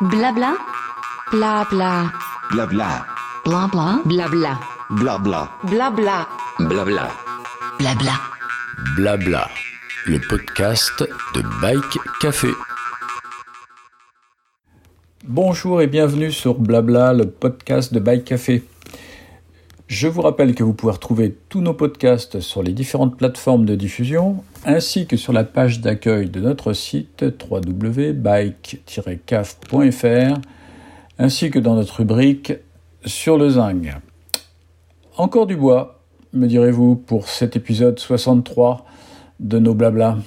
Blabla. Blabla. Blabla. Blabla. Blabla. Blabla. Blabla. Blabla. Blabla. Blabla. Le podcast de Bike Café. Bonjour et bienvenue sur Blabla, le podcast de Bike Café. Je vous rappelle que vous pouvez retrouver tous nos podcasts sur les différentes plateformes de diffusion ainsi que sur la page d'accueil de notre site www.bike-caf.fr ainsi que dans notre rubrique sur le zinc. Encore du bois, me direz-vous, pour cet épisode 63 de nos blabla.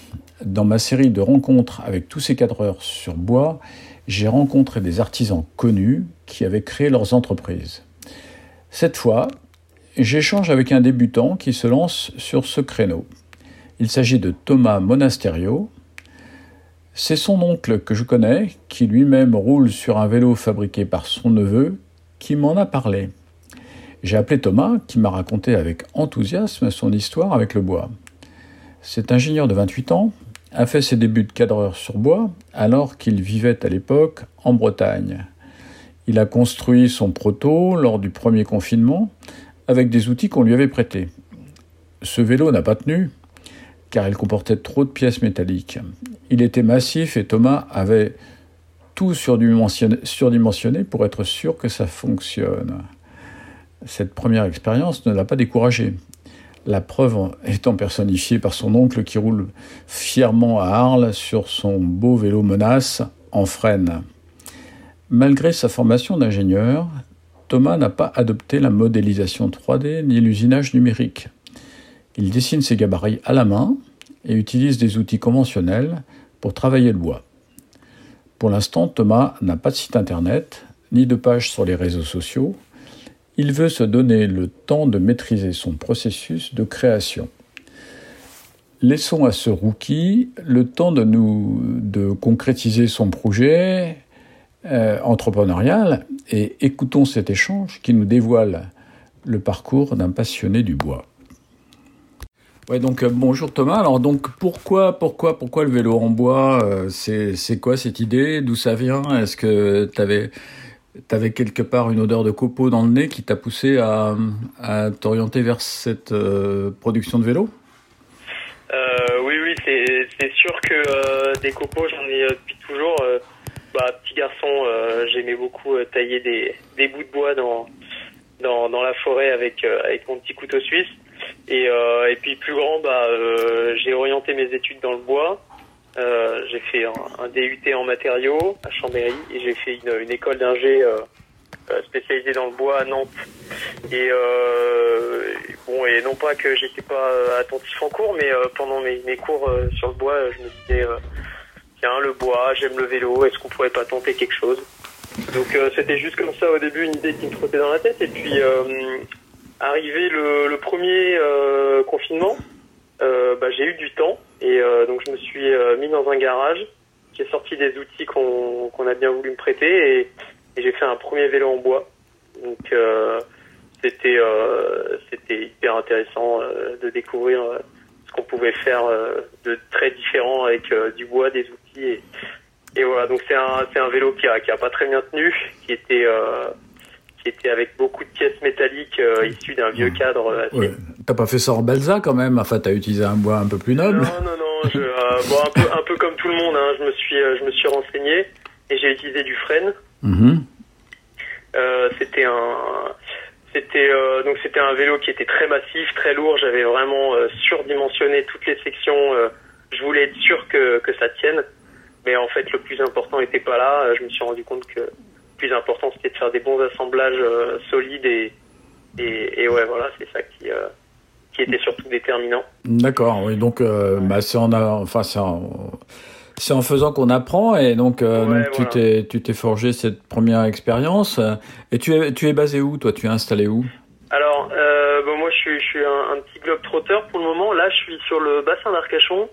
Dans ma série de rencontres avec tous ces cadreurs sur bois, j'ai rencontré des artisans connus qui avaient créé leurs entreprises. Cette fois, j'échange avec un débutant qui se lance sur ce créneau. Il s'agit de Thomas Monasterio. C'est son oncle que je connais, qui lui-même roule sur un vélo fabriqué par son neveu, qui m'en a parlé. J'ai appelé Thomas, qui m'a raconté avec enthousiasme son histoire avec le bois. Cet ingénieur de 28 ans a fait ses débuts de cadreur sur bois alors qu'il vivait à l'époque en Bretagne. Il a construit son proto lors du premier confinement avec des outils qu'on lui avait prêtés. Ce vélo n'a pas tenu, car il comportait trop de pièces métalliques. Il était massif et Thomas avait tout surdimensionné pour être sûr que ça fonctionne. Cette première expérience ne l'a pas découragé. La preuve étant personnifiée par son oncle qui roule fièrement à Arles sur son beau vélo menace en frêne. Malgré sa formation d'ingénieur, Thomas n'a pas adopté la modélisation 3D ni l'usinage numérique. Il dessine ses gabarits à la main et utilise des outils conventionnels pour travailler le bois. Pour l'instant, Thomas n'a pas de site internet ni de page sur les réseaux sociaux. Il veut se donner le temps de maîtriser son processus de création. Laissons à ce rookie le temps de nous de concrétiser son projet euh, entrepreneurial et écoutons cet échange qui nous dévoile le parcours d'un passionné du bois. Ouais, donc euh, bonjour Thomas. Alors donc pourquoi pourquoi pourquoi le vélo en bois euh, c'est quoi cette idée? D'où ça vient? Est-ce que tu avais avais quelque part une odeur de copeaux dans le nez qui t'a poussé à, à t'orienter vers cette production de vélo? Oui oui c'est sûr que des copeaux j'en ai depuis toujours bah, petit garçon, euh, j'aimais beaucoup euh, tailler des, des, bouts de bois dans, dans, dans la forêt avec, euh, avec mon petit couteau suisse. Et, et puis plus grand, bah, j'ai orienté mes études dans le bois. j'ai fait un, DUT en matériaux à Chambéry et j'ai fait une, une école d'ingé spécialisée dans le bois à Nantes. Et bon, et non pas que j'étais pas attentif en cours, mais pendant mes, mes cours sur le bois, je me disais le bois, j'aime le vélo, est-ce qu'on pourrait pas tenter quelque chose? Donc euh, c'était juste comme ça au début une idée qui me trottait dans la tête. Et puis euh, arrivé le, premier euh, confinement, bah, j'ai eu du temps et donc je me suis mis dans un garage. J'ai sorti des outils qu'on a bien voulu me prêter et, j'ai fait un premier vélo en bois. Donc c'était hyper intéressant de découvrir ce qu'on pouvait faire de très différent avec du bois, des outils et, voilà, donc c'est un, un vélo qui a, qui a pas très bien tenu, qui était, euh, qui était avec beaucoup de pièces métalliques euh, issues d'un vieux cadre. Ouais. T'as pas fait ça en Belza quand même Enfin, t'as utilisé un bois un peu plus noble Non, non, non. Je, euh, bon, un, peu, un peu comme tout le monde, hein, je, me suis, je me suis renseigné et j'ai utilisé du frêne. Mm-hmm. c'était un. C'était donc c'était un vélo qui était très massif, très lourd. J'avais vraiment surdimensionné toutes les sections. je voulais être sûr que, que ça tienne. Mais en fait, le plus important n'était pas là. Je me suis rendu compte que le plus important, c'était de faire des bons assemblages euh, solides et, et, ouais, voilà, c'est ça qui, euh, qui était surtout déterminant. D'accord, oui, donc euh, bah, c'est en, enfin, c'est en, c'est en faisant qu'on apprend et donc, donc tu t'es tu t'es forgé cette première expérience. Et tu es, tu es basé où, toi? Tu es installé où? Alors, bon, moi, je suis, je suis un, un petit globe trotteur pour le moment. Là, je suis sur le bassin d'Arcachon.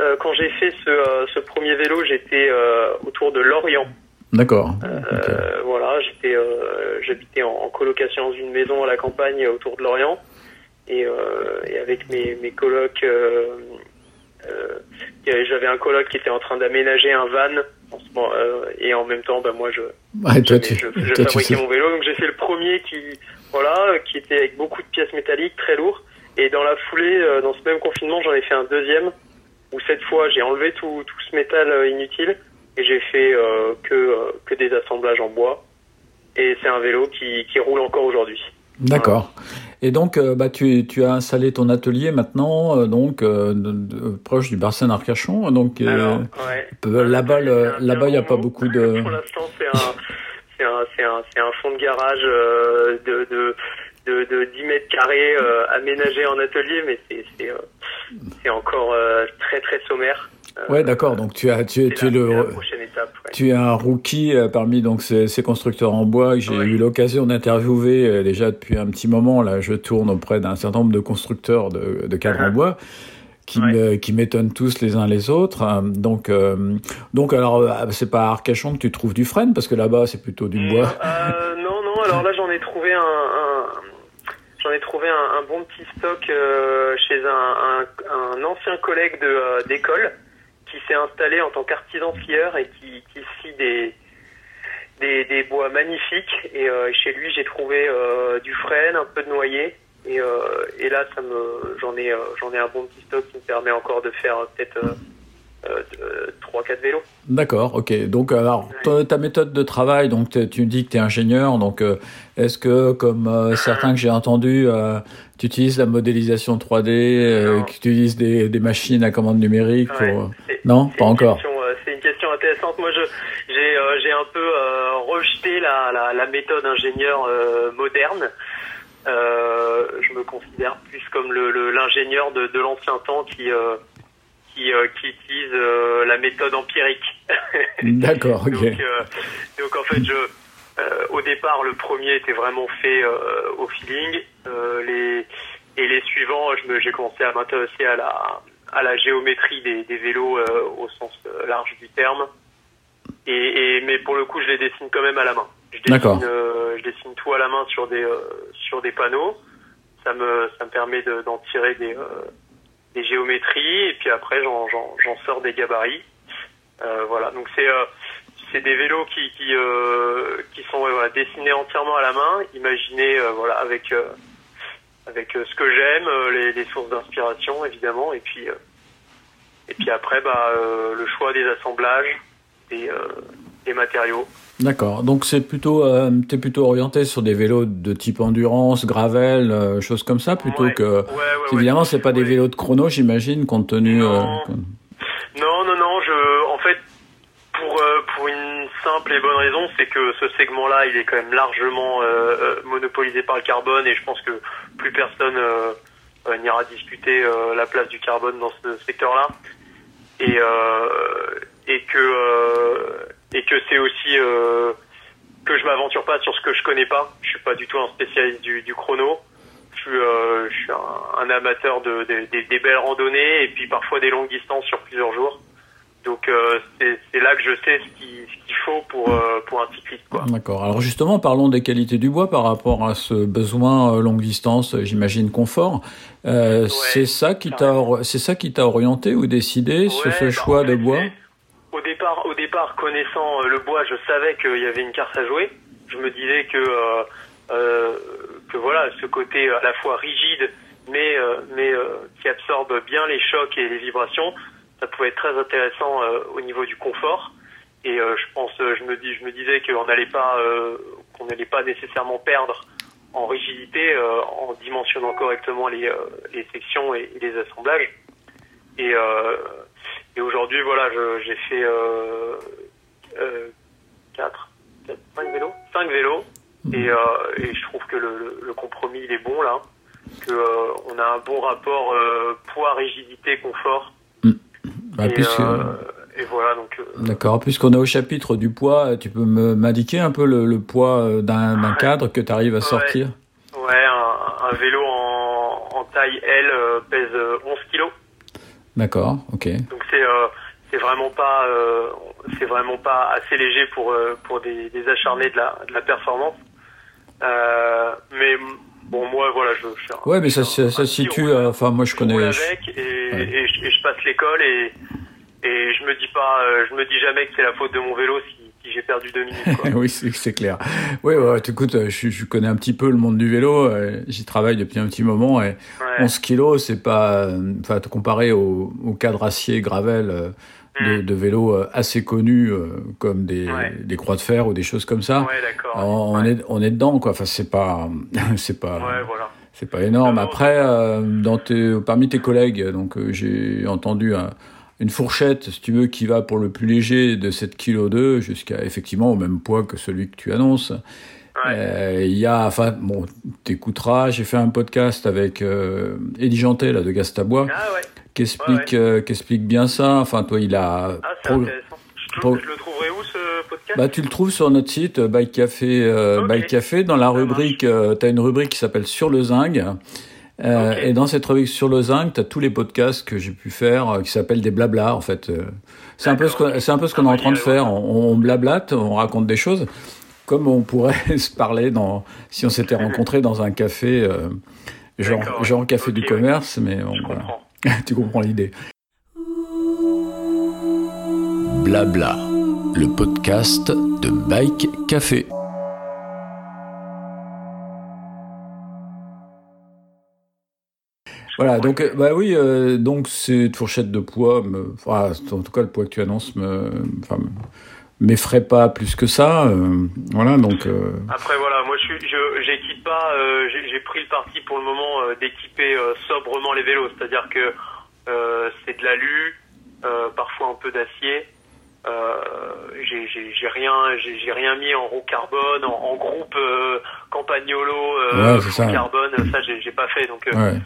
Euh, quand j'ai fait ce, euh, ce, premier vélo, j'étais euh, autour de Lorient. D'accord. Voilà, j'étais, j'habitais en, colocation dans une maison à la campagne autour de Lorient, et, et avec mes, mes colocs, j'avais un coloc qui était en train d'aménager un van en ce moment, et en même temps, bah, moi, je, Ouais, toi, je, tu, je, je toi, tu fabriquais sais. mon vélo. Donc j'ai fait le premier qui, voilà, qui était avec beaucoup de pièces métalliques, très lourd. Et dans la foulée, dans ce même confinement, j'en ai fait un deuxième où cette fois j'ai enlevé tout, tout ce métal euh, inutile et j'ai fait euh, que euh, que des assemblages en bois. Et c'est un vélo qui, qui roule encore aujourd'hui. D'accord. Et donc, euh, bah, tu, tu as installé ton atelier maintenant, euh, donc euh, de- de- proche du Barcène Arcachon. Donc euh, Alors, ouais. là-bas, là-bas, il n'y a pas beaucoup de. Pour l'instant, c'est un, c'est un, c'est un, c'est un fond de garage euh, de, de, de, de 10 mètres carrés euh, aménagé en atelier, mais c'est, c'est, euh, encore euh, très très sommaire. Euh, Ouais, d'accord. Donc tu as, tu, es- tu la, le, prochaine étape. ouais. tu es un rookie parmi donc ces, ces constructeurs en bois que j'ai eu l'occasion d'interviewer déjà depuis un petit moment. Là, je tourne auprès d'un certain nombre de constructeurs de, de cadres en Uh-huh. bois qui m'étonnent tous les uns les autres. Donc, euh, donc alors, c'est pas à Arcachon que tu trouves du frêne parce que là-bas c'est plutôt du bois. Euh, non, non. Alors là, j'en ai trouvé un, un- j'en ai trouvé un, bon petit stock euh, chez un, ancien collègue de euh, d'école qui s'est installé en tant qu'artisan skieur et qui, scie des, des des bois magnifiques. Et euh, chez lui, j'ai trouvé du frêne, un peu de noyer. Et, et là, ça me, j'en ai, j'en ai un bon petit stock qui me permet encore de faire peut-être euh, euh, trois, quatre vélos. D'accord, ok. Donc, alors, ta, ta méthode de travail, donc tu dis que tu es ingénieur, donc euh, est-ce que, comme euh, certains que j'ai entendus, euh, tu utilises la modélisation 3D, euh, Non. que tu utilises des, des machines à commande numérique Ouais, pour... Non, pas encore. euh, c'est une question intéressante. Moi, j'ai, euh, un peu euh, rejeté la, la, la méthode ingénieur euh, moderne. Euh, je me considère plus comme le, le- l'ingénieur de, de l'ancien temps qui, euh, qui, euh, qui utilise euh, la méthode empirique. D'accord, ok. donc, euh, donc en fait, je, euh, au départ, le premier était vraiment fait euh, au feeling. Euh, les, et les suivants, j'ai commencé à m'intéresser à la, à la géométrie des, des vélos euh, au sens large du terme. Et, et, mais pour le coup, je les dessine quand même à la main. Je D'accord. dessine, euh, je dessine tout à la main sur des, euh, sur des panneaux. Ça me, ça me permet de, d'en tirer des, euh, des géométries et puis après j'en, sors des gabarits. Euh, voilà, donc c'est, euh, c'est des vélos qui, qui, euh, qui sont voilà, dessinés entièrement à la main, imaginés euh, voilà, avec, euh, avec euh, ce que j'aime, les, les sources d'inspiration évidemment, et puis, et puis après bah, le choix des assemblages, des, des matériaux. D'accord. Donc, c'est plutôt, euh, t'es plutôt orienté sur des vélos de type endurance, gravel, euh, choses comme ça, plutôt Ouais. que... Ouais, ouais. Évidemment, c'est pas des vélos de chrono, j'imagine, compte tenu... Non. euh, Non, non, non. Je, en fait, pour pour une simple et bonne raison, c'est que ce segment-là, il est quand même largement monopolisé par le carbone, et je pense que plus personne n'ira discuter la place du carbone dans ce secteur-là, et et que et que c'est aussi euh, que je m'aventure pas sur ce que je connais pas. Je suis pas du tout un spécialiste du, du chrono. Je suis, euh, je suis un, un amateur de, de- des- des belles randonnées et puis parfois des longues distances sur plusieurs jours. Donc euh, c'est là que je sais ce qui- ce qu'il faut pour euh, pour un cycliste quoi. D'accord. Alors justement, parlons des qualités du bois par rapport à ce besoin euh, longue distance, euh, j'imagine confort. Euh, c'est ça qui t'a, c'est ça qui t'a orienté ou décidé sur Ouais, ce bah, choix en de bois? Au départ, au départ, connaissant euh, le bois, je savais qu'il y avait une carte à jouer. Je me disais que euh, euh, que voilà, ce côté à la fois rigide, mais euh, mais euh, qui absorbe bien les chocs et les vibrations, ça pouvait être très intéressant euh, au niveau du confort. Et euh, je pense, euh, je me dis, je me disais qu'on n'allait pas euh, qu'on n'allait pas nécessairement perdre en rigidité euh, en dimensionnant correctement les, euh, les sections et, les assemblages. Et, euh, et aujourd'hui, voilà, j'ai fait euh, euh, 4, 5 vélos, 5 vélos, et, euh, et je trouve que le, compromis il est bon là, que euh, on a un bon rapport euh, poids, rigidité, confort. Bah, et, puisque- et voilà, donc D'accord. Puisqu'on est au chapitre du poids, tu peux m'indiquer un peu le, le poids d'un, cadre que tu arrives à sortir? Ouais, un, un vélo en, en taille L pèse euh, 11 kilos. D'accord. Ok. Donc c'est euh, c'est vraiment pas euh, c'est vraiment pas assez léger pour euh, pour des, des acharnés de la de la performance. Euh, mais bon moi voilà je, je un- Ouais, mais ça, ça, se situe. euh, Enfin, moi, je Je connais. je- avec et, Ouais. et je, et je passe l'école et et je me dis pas, euh, je me dis jamais que c'est la faute de mon vélo si j'ai perdu deux minutes. Quoi. oui, c'est clair. Oui, ouais, écoute, euh, je, je connais un petit peu le monde du vélo. euh, J'y travaille depuis un petit moment et Ouais. 11 kilos, c'est pas, euh, enfin, comparé au, au cadre acier gravel de, de vélos assez connus comme des. Ouais. des croix de fer ou des choses comme ça. On, est, on est dedans, quoi. Enfin, c'est pas, c'est pas, voilà. c'est pas énorme. Après, euh, dans tes, parmi tes collègues, donc j'ai entendu un- une fourchette, si tu veux, qui va pour le plus léger de 7 kg 2 jusqu'à effectivement au même poids que celui que tu annonces. Ouais. Euh, Il y a, enfin, bon, t'écouteras. J'ai fait un podcast avec euh, Eddie Jantet là de Gastabois Ah ouais. qui explique, euh, qui explique bien ça? Enfin, toi, il a. Ah, c'est intéressant. Je, pro- trouve- je le trouverai où ce podcast? Bah, tu le trouves sur notre site euh, Bike Café. Bike Café dans la rubrique. Euh, t'as une rubrique qui s'appelle Sur le zinc. Euh. Et dans cette rubrique Sur le zinc, t'as tous les podcasts que j'ai pu faire euh, qui s'appellent des blabla en fait. Euh, c'est un peu ce qu'on, ok. c'est un peu ce qu'on Ah, est en train de bah, faire. On, on blablate, on raconte des choses comme on pourrait se parler dans si on s'était rencontrés dans un café. Euh, Genre, café du ouais. commerce, mais bon, Je voilà. comprends. tu comprends l'idée. Blabla, le podcast de Bike Café. Voilà, donc euh, bah oui, euh, donc cette fourchette de poids, me, enfin, en tout cas le poids que tu annonces me, enfin, me- m'effraie pas plus que ça. euh, voilà, donc euh, Après voilà, moi je j'équipe pas, euh, j'ai pris le parti pour le moment euh, d'équiper euh, sobrement les vélos, c'est-à-dire que euh, c'est de l'alu, euh, parfois un peu d'acier. Euh, j'ai rien, j'ai rien mis en roue carbone, en, en groupe euh, campagnolo, euh, Ouais, ça. full carbone, ça j'ai j'ai pas fait, donc euh, ouais.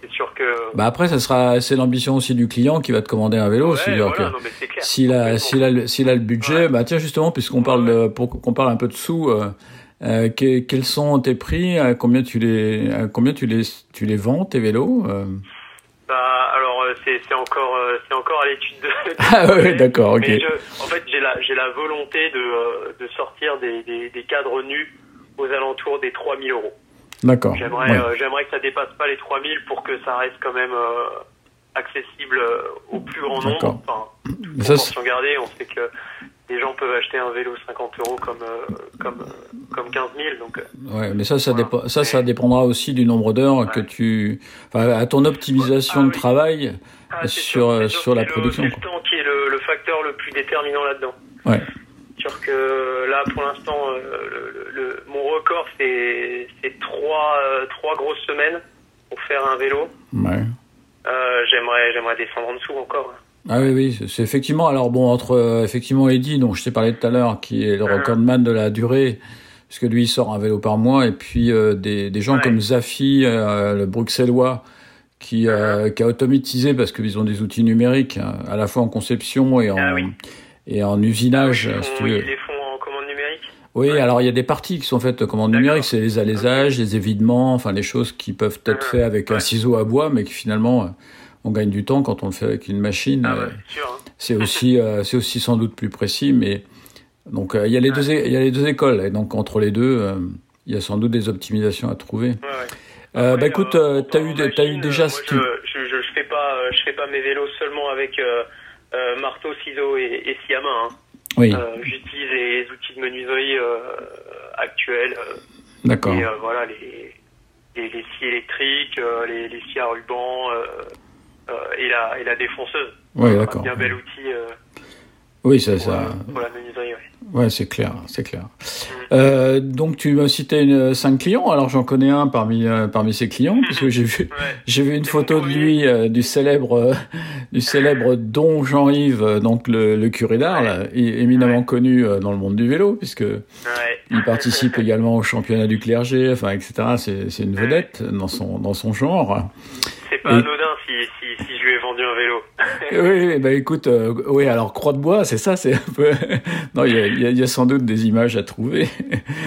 C'est sûr que. Bah après, ça sera, c'est l'ambition aussi du client qui va te commander un vélo. Ouais, c'est-à-dire voilà, que c'est s'il a, s'il a, s'il a le budget, Ouais. bah tiens justement, puisqu'on parle de, pour qu'on parle un peu de sous, euh, euh, que- quels sont tes prix, à combien tu les, à combien tu les, tu les vends tes vélos euh? Bah alors euh, c'est c'est encore euh, c'est encore à l'étude de. Ah ouais, d'accord, ok. Mais je, en fait j'ai la j'ai la volonté de euh, de sortir des, des des cadres nus aux alentours des 3000 euros. D'accord. J'aimerais ouais. euh, j'aimerais que ça dépasse pas les 3000 pour que ça reste quand même euh, accessible euh, au plus grand nombre. D'accord. Enfin, ça, proportion gardée, on sait que les gens peuvent acheter un vélo 50 euros comme comme comme 15 000 donc. Ouais, mais ça, ça, Voilà. ça, ça dépendra aussi du nombre d'heures que tu, enfin, à ton optimisation Ah de oui. travail Ah, sur, sûr, c'est sûr sur la c'est le- production. C'est le temps qui est le, le facteur le plus déterminant là-dedans. Ouais. sûr que là, pour l'instant, euh, le, le- le- mon record, c'est c'est trois, semaines pour faire un vélo. Ouais. Euh, J'aimerais j'aimerais descendre en dessous encore. Ah oui, oui, c'est- effectivement. Alors bon, entre euh, effectivement Eddie, dont je t'ai parlé tout à l'heure, qui est le Mhm. recordman de la durée, puisque lui il sort un vélo par mois, et puis euh, des, des gens Ouais. comme Zafi, euh, le bruxellois, qui, euh, qui a automatisé parce qu'ils ont des outils numériques, hein, à la fois en conception et en, Ah oui. et en usinage, Ils, si font- tu veux. ils les font en commande numérique. Oui, Ouais. alors il y a des parties qui sont faites commande D'accord. numérique, c'est les alaisages, les évidements, enfin les choses qui peuvent être Mhm. faites avec un ciseau à bois, mais qui finalement euh, on gagne du temps quand on le fait avec une machine. Ah euh, ouais, c'est sûr. hein. c'est aussi euh, c'est aussi sans doute plus précis, mais donc euh, il y a les deux é- il y a les deux écoles et donc entre les deux euh, il y a sans doute des optimisations à trouver. Après, bah écoute, t'as en eu t'as eu déjà ce moi, je, je, je, fais pas je fais pas mes vélos seulement avec marteau, ciseaux et, et scie à main. hein. Oui, Euh, J'utilise les outils de menuiserie euh, actuels. euh, d'accord. Et euh, voilà, les, les, les scies électriques, euh, les, les scies à ruban euh, euh, et, la, et la défonceuse. Oui, Un d'accord. bien bel outil euh, Oui, pour, ça euh, pour la menuiserie. Ouais. ouais, c'est clair, c'est clair. Euh, donc tu m'as cité une, cinq clients, alors j'en connais un parmi euh, parmi ces clients parce que j'ai vu Ouais. J'ai vu une C'est photo de lui, euh, du célèbre, euh, du célèbre Don Jean-Yves, euh, donc le, le curé d'Arles, é- éminemment Ouais. connu euh, dans le monde du vélo, puisque Ouais. il participe également au championnat du clergé, enfin, etc. C'est, c'est une vedette dans son, dans son genre. C'est pas Et- anodin si, si, si vendu un vélo. Oui, bah écoute, euh, oui, alors croix de bois, c'est ça, c'est un peu. non, il y a, il y a- il y a sans doute des images à trouver.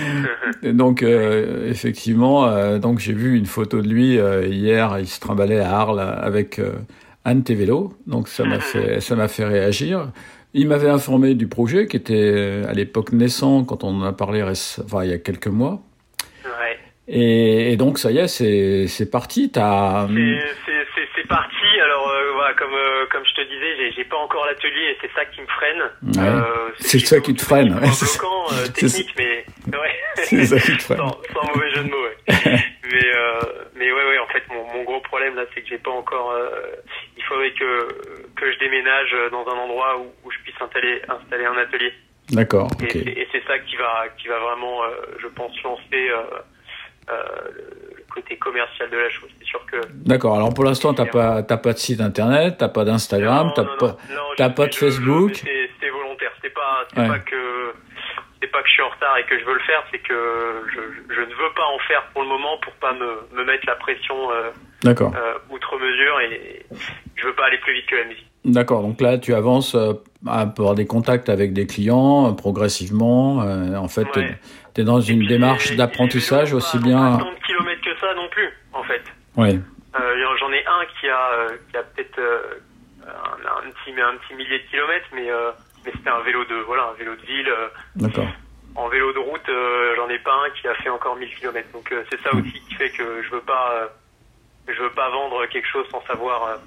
Donc, euh, effectivement, euh, donc j'ai vu une photo de lui hier. Il se trimballait à Arles avec tes vélos. Donc ça m'a fait, ça m'a fait réagir. Il m'avait informé du projet qui était à l'époque naissant quand on en a parlé, enfin il y a quelques mois. ouais. Et, et donc ça y est, c'est, c'est parti. T'as. C'est- C'est c'est- c'est parti. Alors euh, voilà, comme euh, comme je te disais, j'ai, pas encore l'atelier et c'est ça qui me freine. Ouais. Euh, C'est ça qui te freine, C'est ouais, un c'est- bloquant technique, mais ouais. C'est ça qui te freine. sans, sans mauvais jeu de mots, ouais. mais mais ouais, ouais. En fait, mon, mon gros problème là, c'est que j'ai pas encore. il faudrait que que je déménage dans un endroit où, où je puisse installer installer un atelier. D'accord, Et, c'est- et c'est ça qui va, qui va vraiment, je pense, lancer euh, côté commercial de la chose. C'est sûr que. D'accord, alors pour l'instant, t'as pas, t'as pas de site internet, t'as pas d'Instagram, t'as pas, t'as pas de Facebook. c'est volontaire. C'est pas, c'est Ouais. pas que. C'est pas que je suis en retard et que je veux le faire, c'est que je, je ne veux pas en faire pour le moment pour pas me, me mettre la pression euh, D'accord. euh, outre mesure et je veux pas aller plus vite que la musique. D'accord, donc là tu avances euh, à avoir des contacts avec des clients euh, progressivement. en fait, Ouais. tu es dans une puis, démarche d'apprentissage aussi bien. Ça non plus, en fait. Oui, Euh, J'en ai un qui a, euh, qui a peut-être euh, un, un petit, un petit millier de kilomètres, mais, mais c'était un vélo de, voilà, un vélo de ville. d'accord. en vélo de route, j'en ai pas un qui a fait encore 1000 kilomètres. Donc c'est ça aussi qui fait que je veux pas, je veux pas vendre quelque chose sans savoir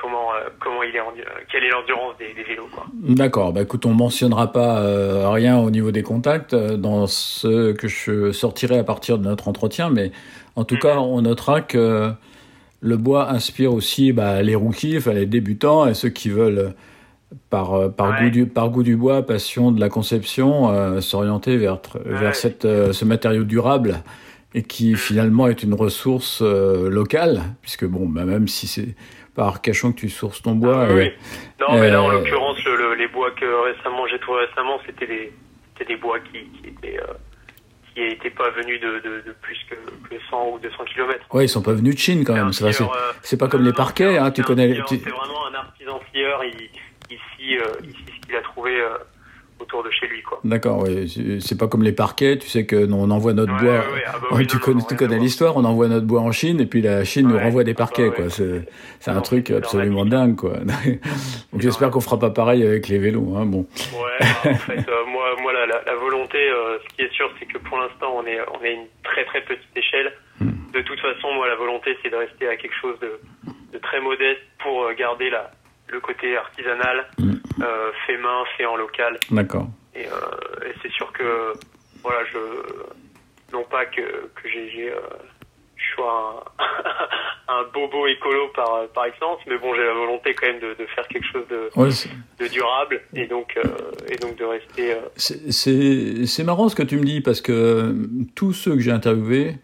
comment, euh, comment il est, en- euh, quelle est l'endurance des, des vélos, quoi. D'accord, bah écoute, on mentionnera pas euh, rien au niveau des contacts euh, dans ce que je sortirai à partir de notre entretien, mais en tout Mhm. cas, on notera que le bois inspire aussi bah, les rookies, les débutants et ceux qui veulent, par, par, Ouais. goût, du, par goût du bois, passion de la conception, s'orienter vers, vers Ouais. cette, ce matériau durable et qui finalement est une ressource locale, puisque bon, bah, même si c'est par Arcachon que tu sources ton bois, Ah, oui, euh, oui. Non, mais là, en euh, l'occurrence, le, le- les bois que récemment j'ai trouvé récemment, c'était des, c'était des bois qui, qui étaient, euh, qui étaient pas venus de, de, de plus que, que 100 ou 200 kilomètres. Ouais, ils sont pas venus de Chine quand même. C'est c'est pas comme les parquets, hein, tu connais. C'est vraiment un artisan plieur. Il, ici, euh, ce qu'il a trouvé euh, autour de chez lui, quoi. D'accord, c'est- pas comme les parquets. Tu sais que on envoie notre Ouais, bois. ouais, ah bah oui, tu non, connais, non, l'histoire. On envoie notre bois en Chine et puis la Chine nous renvoie des ah bah parquets, quoi. C'est un truc absolument dingue, quoi. Donc j'espère qu'on fera pas pareil avec les vélos. Hein. Bon, Ouais, bah, en fait, euh, moi, moi la, la, la volonté, euh, ce qui est sûr, c'est que pour l'instant, on est, on est une très très petite échelle. Hmm. De toute façon, moi, la volonté, c'est de rester à quelque chose de, de très modeste pour euh, garder la, le côté artisanal, Hmm. euh, fait main, fait en local. d'accord. Et, euh, et c'est sûr que, voilà, je, non pas que, que j'ai, euh, je sois un, un bobo écolo par, par excellence, mais bon, j'ai la volonté quand même de, de faire quelque chose de, Ouais, c'est- de durable et donc, et donc de rester. c'est- marrant ce que tu me dis parce que tous ceux que j'ai interviewés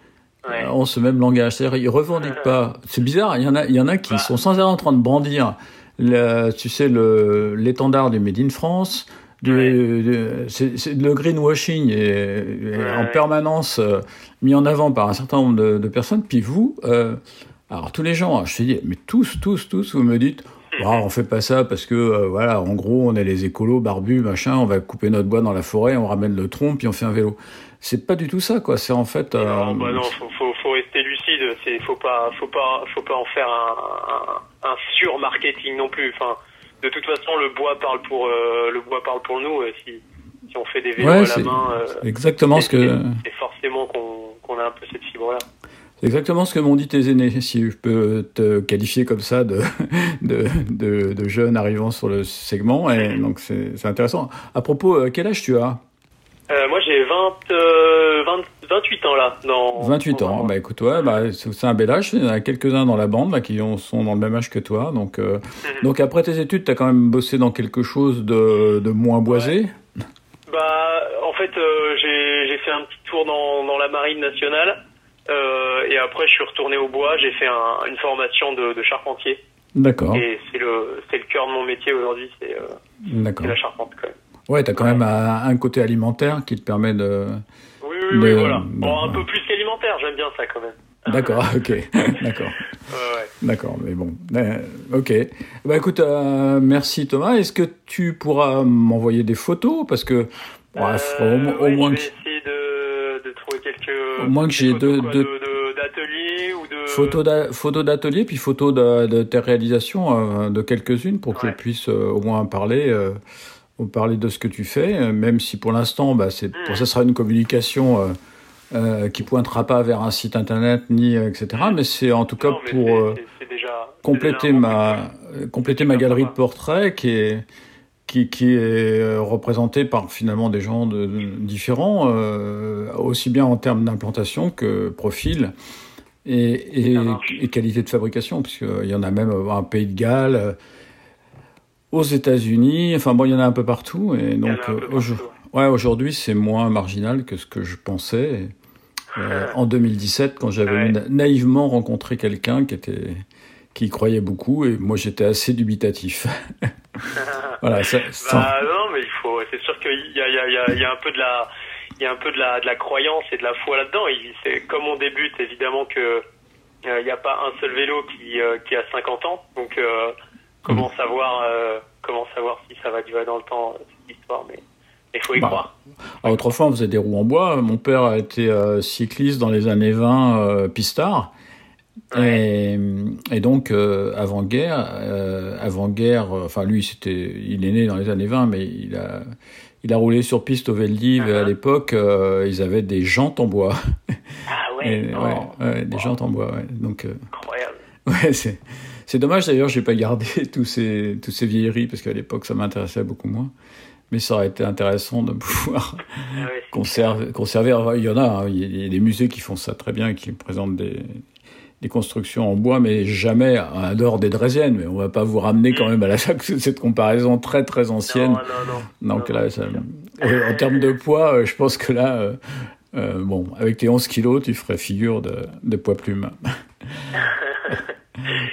ouais. ont ce même langage. C'est-à-dire, ils revendiquent pas. C'est bizarre. Il y en a, il y en a qui Bah. sont sans arrêt en train de brandir, tu sais, l'étendard du Made in France. Du, Ouais. c'est le greenwashing est, est Ouais, en permanence euh, mis en avant par un certain nombre de, de personnes. Puis vous, euh, alors tous les gens, je te dis, mais tous, tous, tous, vous me dites. Ah, on fait pas ça parce que euh, voilà, en gros, on est les écolos barbus, machin, on va couper notre bois dans la forêt, on ramène le tronc, puis on fait un vélo. C'est pas du tout ça, quoi. C'est en fait. Non, bah non, faut, faut, faut rester lucide. C'est, faut pas, faut pas, faut pas en faire un, un, un sur-marketing non plus. Enfin, de toute façon, le bois parle pour, euh, le bois parle pour nous. euh, Si, si on fait des vélos Ouais, à la main, euh, exactement ce que. c'est- forcément qu'on, qu'on a un peu cette fibre-là. C'est exactement ce que m'ont dit tes aînés, si je peux te qualifier comme ça de, de, de, de jeune arrivant sur le segment. Et donc c'est intéressant. À propos, quel âge tu as? Moi, j'ai 20, euh, 20, 28 ans là. Dans, 28 dans- ans. Bah écoute, ouais, bah, c'est un bel âge. Il y en a quelques-uns dans la bande là, qui ont- sont dans le même âge que toi. Donc, euh, Mhm. donc après tes études, tu as quand même bossé dans quelque chose de, de moins boisé? Bah, en fait, euh, j'ai fait un petit tour dans, dans la marine nationale. Euh, et après, je suis retourné au bois. J'ai fait un- une formation de, de charpentier. D'accord, Et c'est le, le cœur de mon métier aujourd'hui, c'est la charpente quand même. Ouais, tu as quand même un, un côté alimentaire qui te permet de. Oui, Mais, voilà. euh, Bon, bon, un ouais. peu plus qu'alimentaire, j'aime bien ça quand même. D'accord, ok, d'accord. Ouais. D'accord, mais bon, euh, ok. Bah écoute, euh, merci Thomas. Est-ce que tu pourras m'envoyer des photos? Parce que bref, Euh, au, au ouais, moins je que essayer de, de trouver quelques Au moins que j'ai deux- de- de- d'ateliers ou de photos photos d'atelier puis photos de, tes réalisations de quelques-unes pour que Ouais. je puisse au moins parler, ou parler de ce que tu fais, euh, même si pour l'instant, bah, c'est, Mm. pour ça sera une communication. Euh, euh, qui pointera pas vers un site internet ni euh, etc mais c'est en tout cas Non, pour c'est- euh, c'est- c'est déjà compléter déjà ma compléter ma galerie de portraits qui est qui, qui est euh, représenté par finalement des gens de, de- différents, aussi bien en termes d'implantation que profil et, et, qualité de fabrication, puisqu'il y en a même un Pays de Galles, aux États-Unis, enfin bon, il y en a un peu partout. Et donc, euh, partout. aujo- ouais, aujourd'hui, c'est moins marginal que ce que je pensais. Euh, en 2017, quand j'avais Ouais. naïvement rencontré quelqu'un qui était qui croyait beaucoup, et moi j'étais assez dubitatif. voilà, ça, ça- Bah non, mais il faut. C'est sûr qu'il y a, y, y, y un peu de la, il y a un peu de la, de la croyance et de la foi là-dedans. C'est comme on débute, évidemment que euh, il n'y a pas un seul vélo qui, euh, qui a 50 ans. Donc euh, comment Mm. savoir, euh, comment savoir si ça va durer dans le temps euh, cette histoire, mais il faut y Bah, croire. Ah, autrefois, on faisait des roues en bois. Mon père a été euh, cycliste dans les années 20, euh, pistard. Et, et donc, euh, avant-guerre, euh, avant-guerre, euh, enfin lui, c'était, il est né dans les années 20, mais il a, il a roulé sur piste au Veldiv. et à Uh-huh. l'époque, euh, ils avaient des jantes en bois. Ah ouais, Et, ouais, ouais, des jantes en bois. Ouais. Donc, euh, incroyable. ouais, c'est, c'est dommage d'ailleurs, j'ai pas gardé tous ces, tous ces vieilleries parce qu'à l'époque, ça m'intéressait beaucoup moins. Mais ça aurait été intéressant de pouvoir Ah ouais, conserver, Il y en a, hein, il y a des musées qui font ça très bien, qui présentent des, des constructions en bois, mais jamais en dehors des Drésiennes. Mais on va pas vous ramener quand même à la cette comparaison très très ancienne. Non, non, non. Donc là, ça- euh, en termes de poids, euh, je pense que là, euh, bon, avec tes 11 kilos, tu ferais figure de, de poids plume.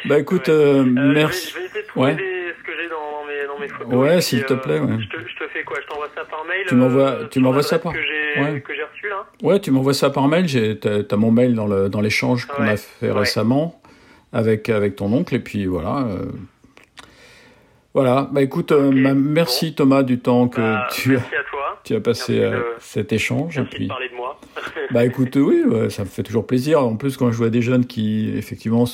Bah écoute, Ouais. euh, Euh, merci. Je vais, je vais essayer de trouver Ouais. des- ce que j'ai dans, mes, dans mes photos. Ouais, Et s'il te plaît, ouais. Je te, je te fais quoi? Je t'envoie ça par mail Tu m'envoies- euh, tu m'envoies ça par- que j'ai ouais. que j'ai reçu là Ouais, tu m'envoies ça par mail. J'ai, t'as, t'as mon mail dans le dans l'échange qu'on a fait récemment avec avec ton oncle et puis voilà. euh, voilà. Bah écoute, euh, merci Thomas du temps que Bah, tu as tu as passé merci euh, de- cet échange. Et Merci de puis, parler de moi. bah écoute, oui, ça me fait toujours plaisir. En plus, quand je vois des jeunes qui effectivement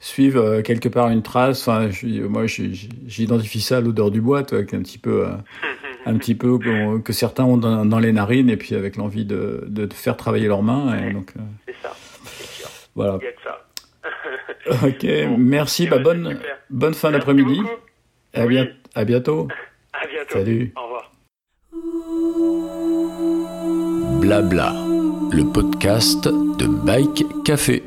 suivent euh, quelque part une trace, enfin, je- moi, j'identifie ça à l'odeur du bois, toi, qui est un petit peu, euh, un petit peu que certains ont dans, dans les narines, et puis avec l'envie de, de faire travailler leurs mains. Et donc, euh, C'est ça. Sûr. voilà. Il y a de ça. Ok, Bon. merci. Bah, bonne, super. bonne fin d'après-midi. À, Oui. bien- à bientôt. À bientôt. Salut. Au revoir. Blabla, le podcast de Bike Café.